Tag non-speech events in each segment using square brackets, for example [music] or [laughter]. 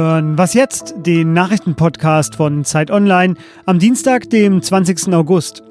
Hören Was jetzt, den Nachrichtenpodcast von Zeit Online am Dienstag, dem 20. August.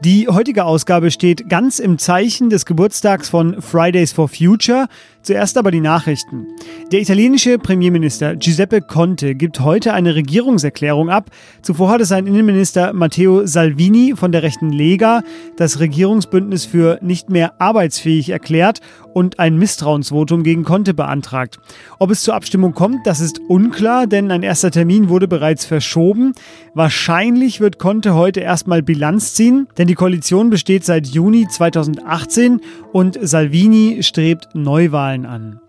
Die heutige Ausgabe steht ganz im Zeichen des Geburtstags von Fridays for Future. Zuerst aber die Nachrichten. Der italienische Premierminister Giuseppe Conte gibt heute eine Regierungserklärung ab. Zuvor hatte sein Innenminister Matteo Salvini von der rechten Lega das Regierungsbündnis für nicht mehr arbeitsfähig erklärt und ein Misstrauensvotum gegen Conte beantragt. Ob es zur Abstimmung kommt, das ist unklar, denn ein erster Termin wurde bereits verschoben. Wahrscheinlich wird Conte heute erstmal Bilanz ziehen, denn die Koalition besteht seit Juni 2018 und Salvini strebt Neuwahlen an.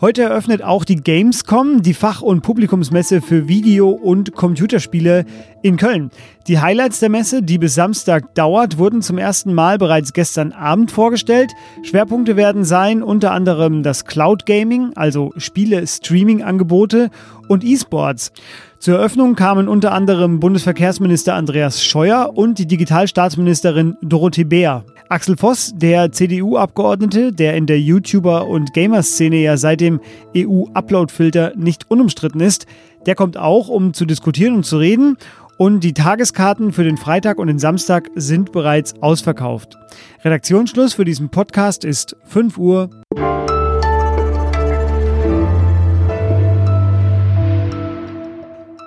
Heute eröffnet auch die Gamescom, die Fach- und Publikumsmesse für Video- und Computerspiele in Köln. Die Highlights der Messe, die bis Samstag dauert, wurden zum ersten Mal bereits gestern Abend vorgestellt. Schwerpunkte werden sein unter anderem das Cloud Gaming, also Spiele-Streaming-Angebote und E-Sports. Zur Eröffnung kamen unter anderem Bundesverkehrsminister Andreas Scheuer und die Digitalstaatsministerin Dorothee Bär. Axel Voss, der CDU-Abgeordnete, der in der YouTuber- und Gamer-Szene ja seit dem EU-Upload-Filter nicht unumstritten ist, der kommt auch, um zu diskutieren und zu reden. Und die Tageskarten für den Freitag und den Samstag sind bereits ausverkauft. Redaktionsschluss für diesen Podcast ist 5 Uhr.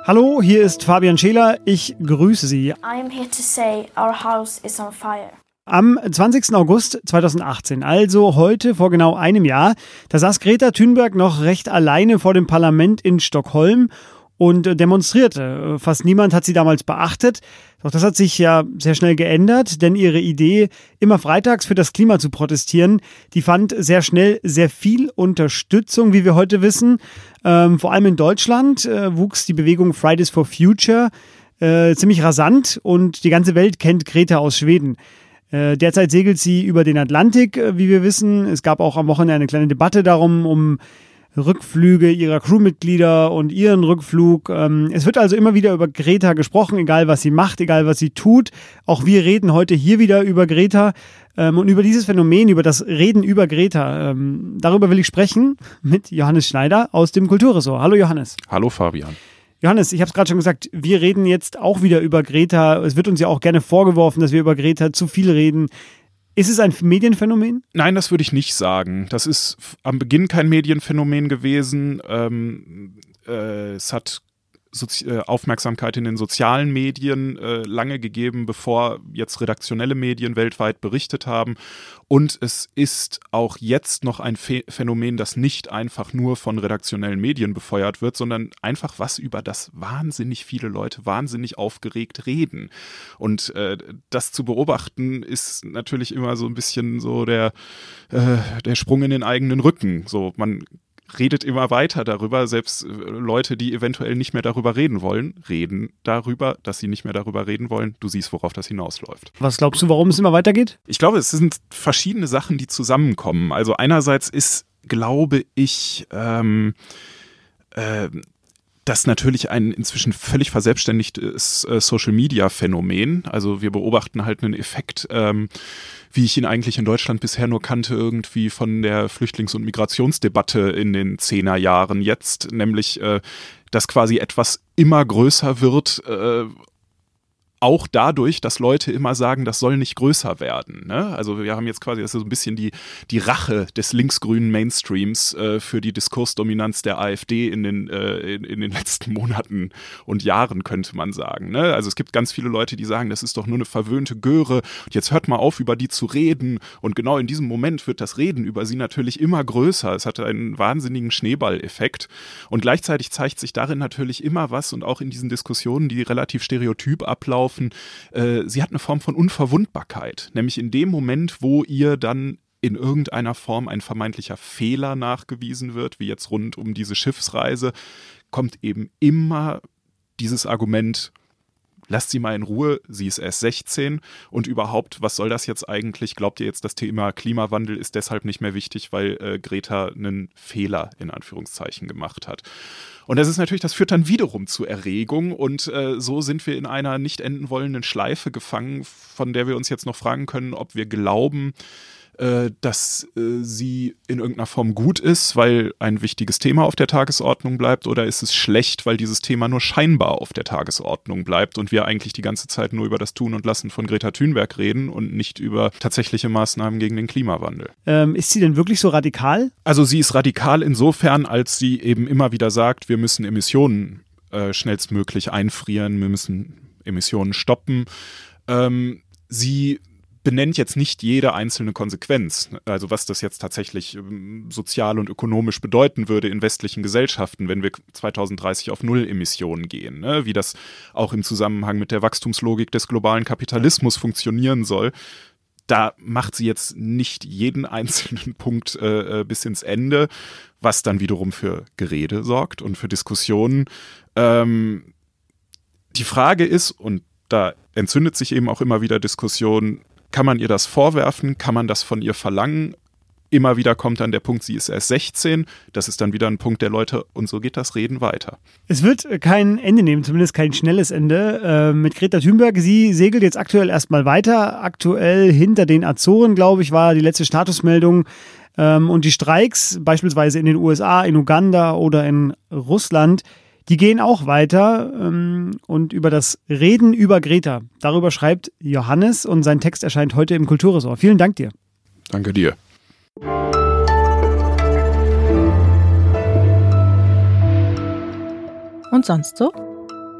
Hallo, hier ist Fabian Scheler. Ich grüße Sie. I'm here to say our house is on fire. Am 20. August 2018, also heute vor genau einem Jahr, da saß Greta Thunberg noch recht alleine vor dem Parlament in Stockholm und demonstrierte. Fast niemand hat sie damals beachtet. Doch das hat sich ja sehr schnell geändert, denn ihre Idee, immer freitags für das Klima zu protestieren, die fand sehr schnell sehr viel Unterstützung, wie wir heute wissen. Ähm, vor allem in Deutschland äh, wuchs die Bewegung Fridays for Future äh, ziemlich rasant und die ganze Welt kennt Greta aus Schweden. Äh, derzeit segelt sie über den Atlantik, äh, wie wir wissen. Es gab auch am Wochenende eine kleine Debatte darum, um Rückflüge ihrer Crewmitglieder und ihren Rückflug. Ähm, es wird also immer wieder über Greta gesprochen, egal was sie macht, egal was sie tut. Auch wir reden heute hier wieder über Greta ähm, und über dieses Phänomen, über das Reden über Greta. Ähm, darüber will ich sprechen mit Johannes Schneider aus dem Kulturressort. Hallo Johannes. Hallo Fabian. Johannes, ich habe es gerade schon gesagt, wir reden jetzt auch wieder über Greta. Es wird uns ja auch gerne vorgeworfen, dass wir über Greta zu viel reden. Ist es ein Medienphänomen? Nein, das würde ich nicht sagen. Das ist am Beginn kein Medienphänomen gewesen. Ähm, äh, es hat Sozi äh, Aufmerksamkeit in den sozialen Medien äh, lange gegeben, bevor jetzt redaktionelle Medien weltweit berichtet haben. Und es ist auch jetzt noch ein Ph Phänomen, das nicht einfach nur von redaktionellen Medien befeuert wird, sondern einfach was über das wahnsinnig viele Leute wahnsinnig aufgeregt reden. Und äh, das zu beobachten ist natürlich immer so ein bisschen so der, äh, der Sprung in den eigenen Rücken. So, man redet immer weiter darüber. Selbst äh, Leute, die eventuell nicht mehr darüber reden wollen, reden darüber, dass sie nicht mehr darüber reden wollen. Du siehst, worauf das hinausläuft. Was glaubst du, warum es immer weitergeht? Ich glaube, es sind verschiedene Sachen, die zusammenkommen. Also einerseits ist, glaube ich, ähm, äh, das natürlich ein inzwischen völlig verselbstständigtes äh, Social-Media-Phänomen. Also wir beobachten halt einen Effekt, ähm, wie ich ihn eigentlich in Deutschland bisher nur kannte, irgendwie von der Flüchtlings- und Migrationsdebatte in den Zehnerjahren jetzt, nämlich äh, dass quasi etwas immer größer wird äh, auch dadurch, dass Leute immer sagen, das soll nicht größer werden. Ne? Also wir haben jetzt quasi das ist so ein bisschen die, die Rache des linksgrünen Mainstreams äh, für die Diskursdominanz der AfD in den, äh, in, in, den letzten Monaten und Jahren, könnte man sagen. Ne? Also es gibt ganz viele Leute, die sagen, das ist doch nur eine verwöhnte Göre und jetzt hört mal auf, über die zu reden. Und genau in diesem Moment wird das Reden über sie natürlich immer größer. Es hat einen wahnsinnigen Schneeballeffekt. Und gleichzeitig zeigt sich darin natürlich immer was und auch in diesen Diskussionen, die relativ stereotyp ablaufen, laufen. Äh, sie hat eine Form von Unverwundbarkeit, nämlich in dem Moment, wo ihr dann in irgendeiner Form ein vermeintlicher Fehler nachgewiesen wird, wie jetzt rund um diese Schiffsreise, kommt eben immer dieses Argument, lasst sie mal in Ruhe, sie ist erst 16 und überhaupt, was soll das jetzt eigentlich? Glaubt ihr jetzt, das Thema Klimawandel ist deshalb nicht mehr wichtig, weil äh, Greta einen Fehler in Anführungszeichen gemacht hat? Und das ist natürlich, das führt dann wiederum zu Erregung und äh, so sind wir in einer nicht enden wollenden Schleife gefangen, von der wir uns jetzt noch fragen können, ob wir glauben, äh, dass äh, sie in irgendeiner Form gut ist, weil ein wichtiges Thema auf der Tagesordnung bleibt, oder ist es schlecht, weil dieses Thema nur scheinbar auf der Tagesordnung bleibt und wir eigentlich die ganze Zeit nur über das Tun und Lassen von Greta Thunberg reden und nicht über tatsächliche Maßnahmen gegen den Klimawandel. Ähm, ist sie denn wirklich so radikal? Also sie ist radikal insofern, als sie eben immer wieder sagt, wir müssen Emissionen äh, schnellstmöglich einfrieren, wir müssen Emissionen stoppen. Ähm, sie benennt jetzt nicht jede einzelne Konsequenz, also was das jetzt tatsächlich ähm, sozial und ökonomisch bedeuten würde in westlichen Gesellschaften, wenn wir 2030 auf Null Emissionen gehen, ne? wie das auch im Zusammenhang mit der Wachstumslogik des globalen Kapitalismus funktionieren soll. Da macht sie jetzt nicht jeden [laughs] einzelnen Punkt äh, äh bis ins Ende, was dann wiederum für Gerede sorgt und für Diskussionen. Ähm, die Frage ist, und da entzündet sich eben auch immer wieder Diskussion, kann man ihr das vorwerfen? Kann man das von ihr verlangen? Immer wieder kommt dann der Punkt, sie ist erst 16. Das ist dann wieder ein Punkt der Leute und so geht das Reden weiter. Es wird kein Ende nehmen, zumindest kein schnelles Ende. Äh, mit Greta Thunberg, sie segelt jetzt aktuell erstmal weiter. Aktuell hinter den Azoren, glaube ich, war die letzte Statusmeldung. Ähm, und die Streiks, beispielsweise in den USA, in Uganda oder in Russland, die gehen auch weiter ähm, und über das Reden über Greta. Darüber schreibt Johannes und sein Text erscheint heute im Kulturressort. Vielen Dank dir. Danke dir. Und sonst so?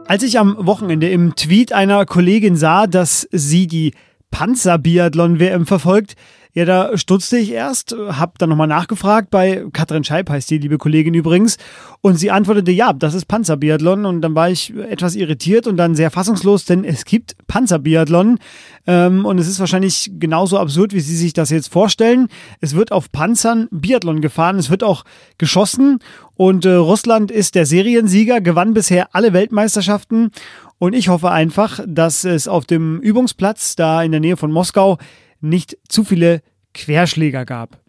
Als ich am Wochenende im Tweet einer Kollegin sah, dass sie die Panzerbiathlon-WM verfolgt, ja, da stutzte ich erst, hab dann nochmal nachgefragt bei Katrin Scheib, heißt die liebe Kollegin übrigens, und sie antwortete, ja, das ist Panzerbiathlon. Und dann war ich etwas irritiert und dann sehr fassungslos, denn es gibt Panzerbiathlon. Ähm, und es ist wahrscheinlich genauso absurd, wie Sie sich das jetzt vorstellen. Es wird auf Panzern Biathlon gefahren, es wird auch geschossen. Und äh, Russland ist der Seriensieger, gewann bisher alle Weltmeisterschaften. Und ich hoffe einfach, dass es auf dem Übungsplatz da in der Nähe von Moskau nicht zu viele Querschläger gab.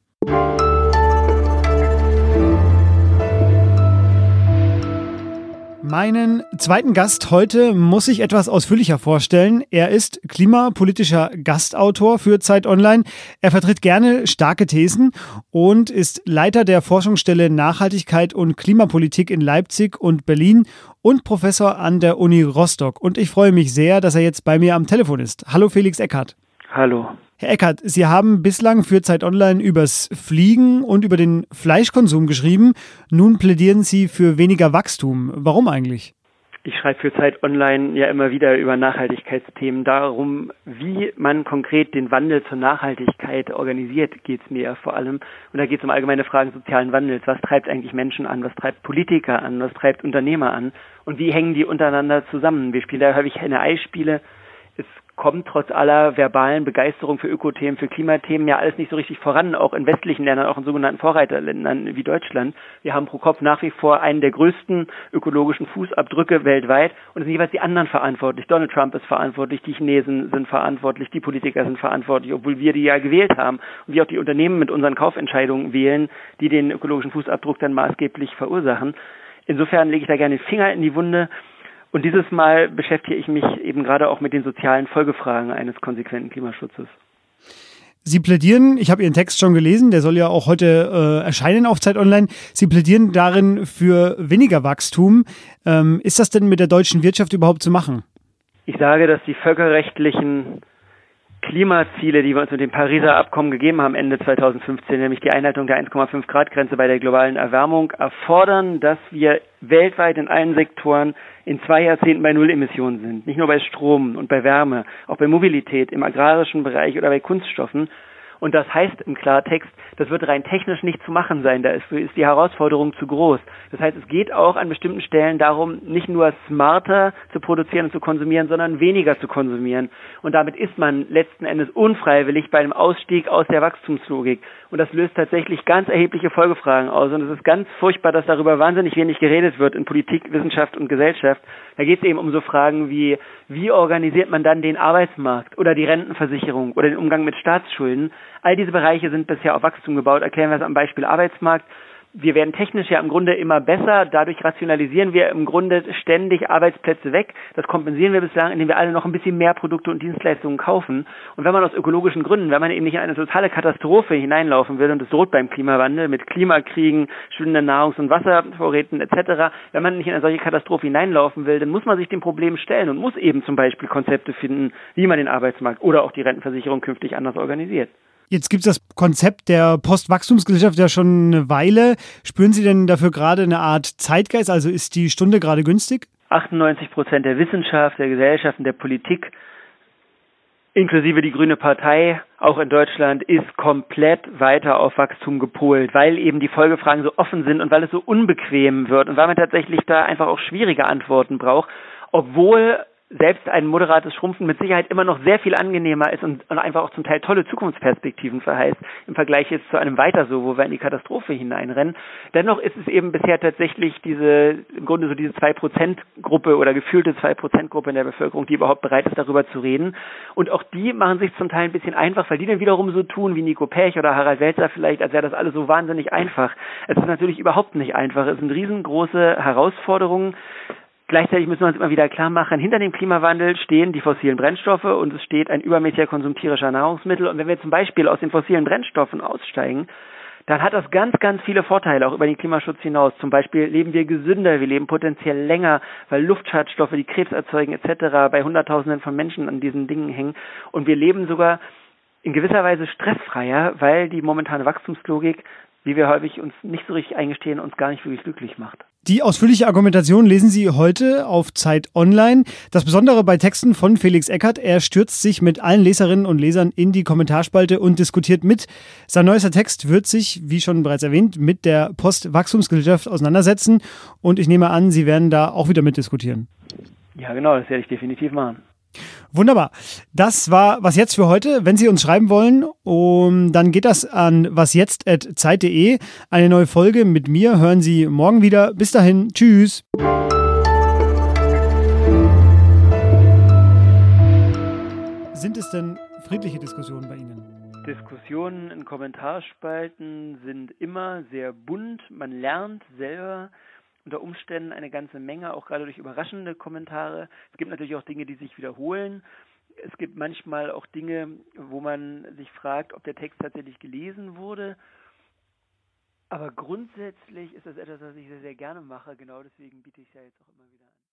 Meinen zweiten Gast heute muss ich etwas ausführlicher vorstellen. Er ist klimapolitischer Gastautor für Zeit Online. Er vertritt gerne starke Thesen und ist Leiter der Forschungsstelle Nachhaltigkeit und Klimapolitik in Leipzig und Berlin und Professor an der Uni Rostock. Und ich freue mich sehr, dass er jetzt bei mir am Telefon ist. Hallo Felix Eckhardt. Hallo. Herr Eckert, Sie haben bislang für Zeit Online übers Fliegen und über den Fleischkonsum geschrieben. Nun plädieren Sie für weniger Wachstum. Warum eigentlich? Ich schreibe für Zeit Online ja immer wieder über Nachhaltigkeitsthemen. Darum, wie man konkret den Wandel zur Nachhaltigkeit organisiert, geht es mir vor allem. Und da geht es um allgemeine Fragen sozialen Wandels. Was treibt eigentlich Menschen an? Was treibt Politiker an? Was treibt Unternehmer an? Und wie hängen die untereinander zusammen? Wir spielen da häufig Henne-Ei-Spiele kommt trotz aller verbalen Begeisterung für Ökothemen, für Klimathemen ja alles nicht so richtig voran, auch in westlichen Ländern, auch in sogenannten Vorreiterländern wie Deutschland. Wir haben pro Kopf nach wie vor einen der größten ökologischen Fußabdrücke weltweit und es sind jeweils die anderen verantwortlich. Donald Trump ist verantwortlich, die Chinesen sind verantwortlich, die Politiker sind verantwortlich, obwohl wir die ja gewählt haben und wir auch die Unternehmen mit unseren Kaufentscheidungen wählen, die den ökologischen Fußabdruck dann maßgeblich verursachen. Insofern lege ich da gerne den Finger in die Wunde und dieses Mal beschäftige ich mich eben gerade auch mit den sozialen Folgefragen eines konsequenten Klimaschutzes. Sie plädieren, ich habe Ihren Text schon gelesen, der soll ja auch heute äh, erscheinen auf Zeit Online. Sie plädieren darin für weniger Wachstum. Ähm, ist das denn mit der deutschen Wirtschaft überhaupt zu machen? Ich sage, dass die völkerrechtlichen Klimaziele, die wir uns mit dem Pariser Abkommen gegeben haben Ende 2015, nämlich die Einhaltung der 1,5 Grad Grenze bei der globalen Erwärmung, erfordern, dass wir weltweit in allen Sektoren in zwei Jahrzehnten bei Null Emissionen sind. Nicht nur bei Strom und bei Wärme, auch bei Mobilität, im agrarischen Bereich oder bei Kunststoffen. Und das heißt im Klartext, das wird rein technisch nicht zu machen sein. Da ist, ist die Herausforderung zu groß. Das heißt, es geht auch an bestimmten Stellen darum, nicht nur smarter zu produzieren und zu konsumieren, sondern weniger zu konsumieren. Und damit ist man letzten Endes unfreiwillig bei einem Ausstieg aus der Wachstumslogik. Und das löst tatsächlich ganz erhebliche Folgefragen aus. Und es ist ganz furchtbar, dass darüber wahnsinnig wenig geredet wird in Politik, Wissenschaft und Gesellschaft. Da geht es eben um so Fragen wie, wie organisiert man dann den Arbeitsmarkt oder die Rentenversicherung oder den Umgang mit Staatsschulden. All diese Bereiche sind bisher auf Wachstum gebaut. Erklären wir es am Beispiel Arbeitsmarkt. wir werden technisch ja im Grunde immer besser. Dadurch rationalisieren wir im Grunde ständig Arbeitsplätze weg. Das kompensieren wir bislang, indem wir alle noch ein bisschen mehr Produkte und Dienstleistungen kaufen. Und wenn man aus ökologischen Gründen, wenn man eben nicht in eine totale Katastrophe hineinlaufen will, und es droht beim Klimawandel mit Klimakriegen, schwindenden Nahrungs- und Wasservorräten etc., wenn man nicht in eine solche Katastrophe hineinlaufen will, dann muss man sich dem Problem stellen und muss eben zum Beispiel Konzepte finden, wie man den Arbeitsmarkt oder auch die Rentenversicherung künftig anders organisiert. Jetzt gibt es das Konzept der Postwachstumsgesellschaft ja schon eine Weile. Spüren Sie denn dafür gerade eine Art Zeitgeist? Also ist die Stunde gerade günstig? 98 Prozent der Wissenschaft, der Gesellschaft und der Politik, inklusive die Grüne Partei, auch in Deutschland, ist komplett weiter auf Wachstum gepolt, weil eben die Folgefragen so offen sind und weil es so unbequem wird und weil man tatsächlich da einfach auch schwierige Antworten braucht, obwohl selbst ein moderates Schrumpfen mit Sicherheit immer noch sehr viel angenehmer ist und, und, einfach auch zum Teil tolle Zukunftsperspektiven verheißt im Vergleich jetzt zu einem weiter so, wo wir in die Katastrophe hineinrennen. Dennoch ist es eben bisher tatsächlich diese, im Grunde so diese zwei Prozent Gruppe oder gefühlte zwei Prozent Gruppe in der Bevölkerung, die überhaupt bereit ist, darüber zu reden. Und auch die machen sich zum Teil ein bisschen einfach, weil die dann wiederum so tun wie Nico Pech oder Harald Welzer vielleicht, als wäre das alles so wahnsinnig einfach. Es ist natürlich überhaupt nicht einfach. Es sind riesengroße Herausforderungen. Gleichzeitig müssen wir uns immer wieder klar machen, hinter dem Klimawandel stehen die fossilen Brennstoffe und es steht ein übermäßiger Konsum tierischer Nahrungsmittel. Und wenn wir zum Beispiel aus den fossilen Brennstoffen aussteigen, dann hat das ganz, ganz viele Vorteile, auch über den Klimaschutz hinaus. Zum Beispiel leben wir gesünder, wir leben potenziell länger, weil Luftschadstoffe, die Krebs erzeugen etc. bei Hunderttausenden von Menschen an diesen Dingen hängen. Und wir leben sogar in gewisser Weise stressfreier, weil die momentane Wachstumslogik wie wir häufig uns nicht so richtig eingestehen, uns gar nicht wirklich glücklich macht. Die ausführliche Argumentation lesen Sie heute auf Zeit Online. Das Besondere bei Texten von Felix Eckert, er stürzt sich mit allen Leserinnen und Lesern in die Kommentarspalte und diskutiert mit. Sein neuester Text wird sich, wie schon bereits erwähnt, mit der Postwachstumsgesellschaft auseinandersetzen und ich nehme an, Sie werden da auch wieder mitdiskutieren. Ja, genau, das werde ich definitiv machen. Wunderbar. Das war was jetzt für heute. Wenn Sie uns schreiben wollen, um, dann geht das an wasjetzt.zeit.de. Eine neue Folge mit mir hören Sie morgen wieder. Bis dahin. Tschüss. Sind es denn friedliche Diskussionen bei Ihnen? Diskussionen in Kommentarspalten sind immer sehr bunt. Man lernt selber unter Umständen eine ganze Menge, auch gerade durch überraschende Kommentare. Es gibt natürlich auch Dinge, die sich wiederholen. Es gibt manchmal auch Dinge, wo man sich fragt, ob der Text tatsächlich gelesen wurde. Aber grundsätzlich ist das etwas, was ich sehr, sehr gerne mache. Genau deswegen biete ich es ja jetzt auch immer wieder.